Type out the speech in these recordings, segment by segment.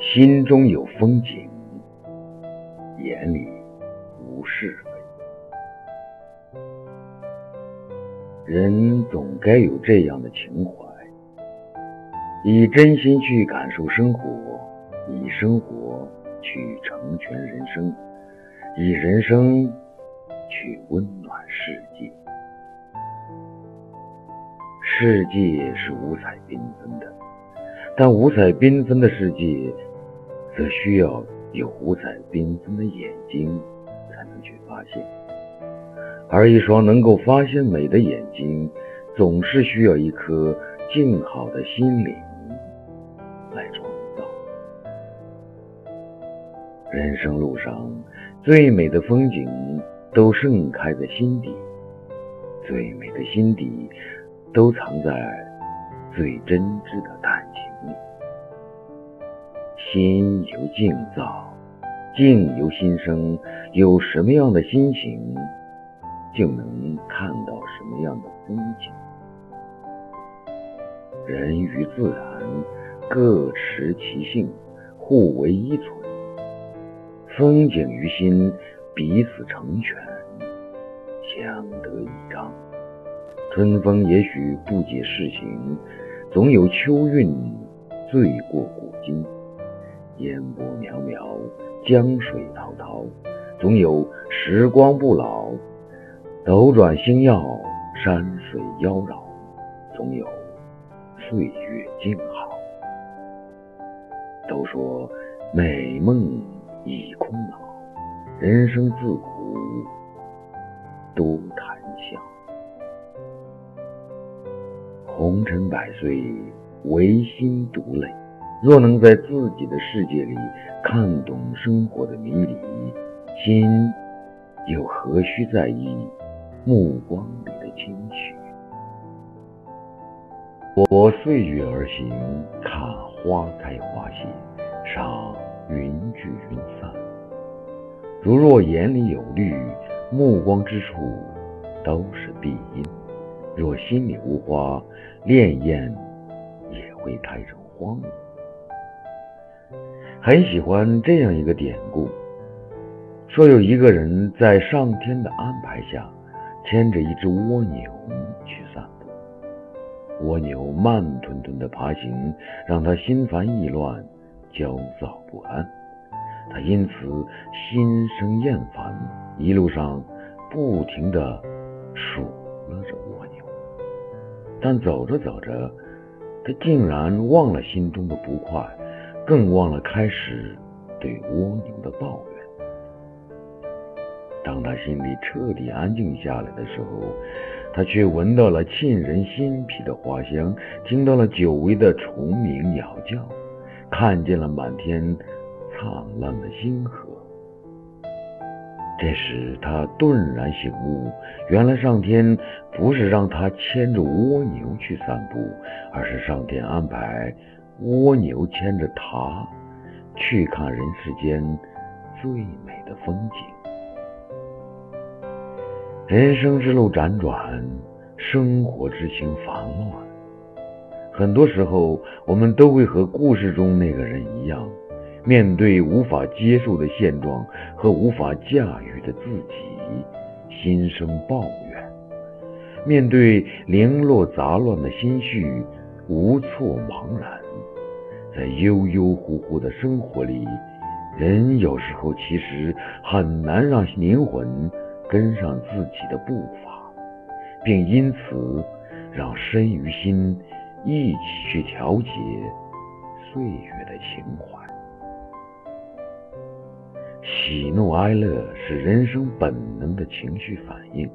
心中有风景，眼里无是非。人总该有这样的情怀，以真心去感受生活，以生活去成全人生，以人生去温暖世界。世界是五彩缤纷的，但五彩缤纷的世界，则需要有五彩缤纷的眼睛才能去发现。而一双能够发现美的眼睛，总是需要一颗静好的心灵来创造。人生路上最美的风景，都盛开在心底。最美的心底。都藏在最真挚的感情里。心由境造，境由心生。有什么样的心情，就能看到什么样的风景。人与自然各持其性，互为依存。风景于心，彼此成全，相得益彰。春风也许不解世情，总有秋韵醉过古今。烟波渺渺，江水滔滔，总有时光不老。斗转星耀，山水妖娆，总有岁月静好。都说美梦已空老，人生自古多谈笑。红尘百岁，唯心独累。若能在自己的世界里看懂生活的迷离，心又何须在意目光里的清许？我岁月而行，看花开花谢，赏云聚云散。如若眼里有绿，目光之处都是碧荫。若心里无花，潋滟也会开成荒芜。很喜欢这样一个典故，说有一个人在上天的安排下，牵着一只蜗牛去散步。蜗牛慢吞吞的爬行，让他心烦意乱、焦躁不安。他因此心生厌烦，一路上不停的数落着蜗牛。但走着走着，他竟然忘了心中的不快，更忘了开始对蜗牛的抱怨。当他心里彻底安静下来的时候，他却闻到了沁人心脾的花香，听到了久违的虫鸣鸟叫，看见了满天灿烂的星河。这时，他顿然醒悟，原来上天不是让他牵着蜗牛去散步，而是上天安排蜗牛牵着它去看人世间最美的风景。人生之路辗转，生活之情烦乱，很多时候，我们都会和故事中那个人一样。面对无法接受的现状和无法驾驭的自己，心生抱怨；面对零落杂乱的心绪，无措茫然。在悠悠乎乎的生活里，人有时候其实很难让灵魂跟上自己的步伐，并因此让身与心一起去调节岁月的情怀。喜怒哀乐是人生本能的情绪反应，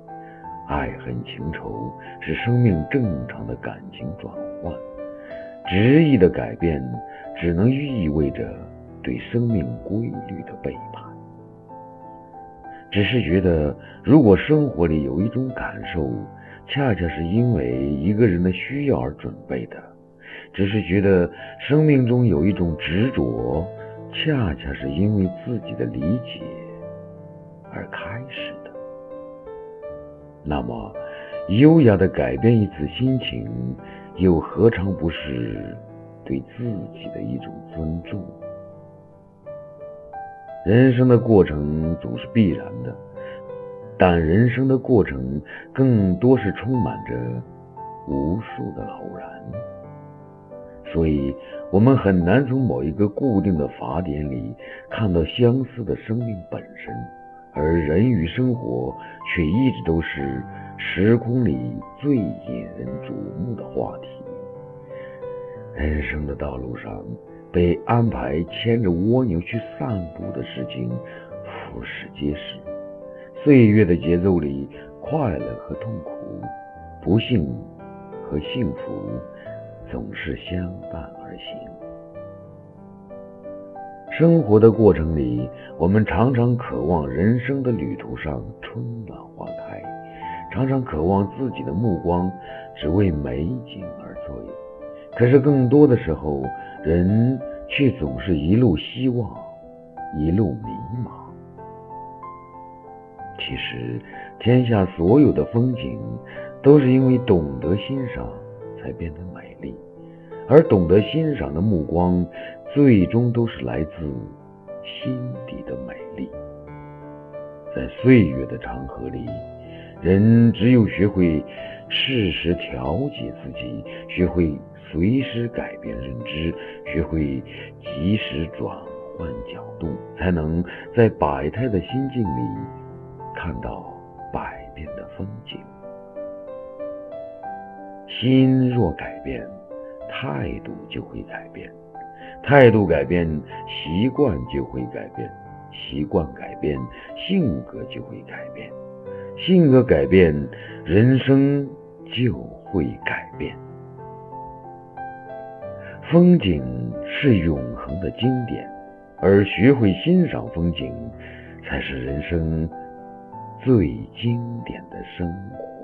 爱恨情仇是生命正常的感情转换。执意的改变，只能意味着对生命规律的背叛。只是觉得，如果生活里有一种感受，恰恰是因为一个人的需要而准备的；只是觉得生命中有一种执着。恰恰是因为自己的理解而开始的。那么，优雅的改变一次心情，又何尝不是对自己的一种尊重？人生的过程总是必然的，但人生的过程更多是充满着无数的偶然，所以我们很难从某一个固定的法典里看到相似的生命本身，而人与生活却一直都是时空里最引人瞩目的话题。人生的道路上。被安排牵着蜗牛去散步的事情，俯拾皆是。岁月的节奏里，快乐和痛苦，不幸和幸福，总是相伴而行。生活的过程里，我们常常渴望人生的旅途上春暖花，常常渴望自己的目光只为美景而醉。可是更多的时候，人却总是一路希望，一路迷茫。其实，天下所有的风景，都是因为懂得欣赏，才变得美丽。而懂得欣赏的目光，最终都是来自心底的美丽。在岁月的长河里，人只有学会适时调节自己，学会。随时改变认知，学会及时转换角度，才能在百态的心境里看到百变的风景。心若改变，态度就会改变；态度改变，习惯就会改变；习惯改变，性格就会改变；性格改变，人生就会改变。风景是永恒的经典，而学会欣赏风景，才是人生最经典的生活。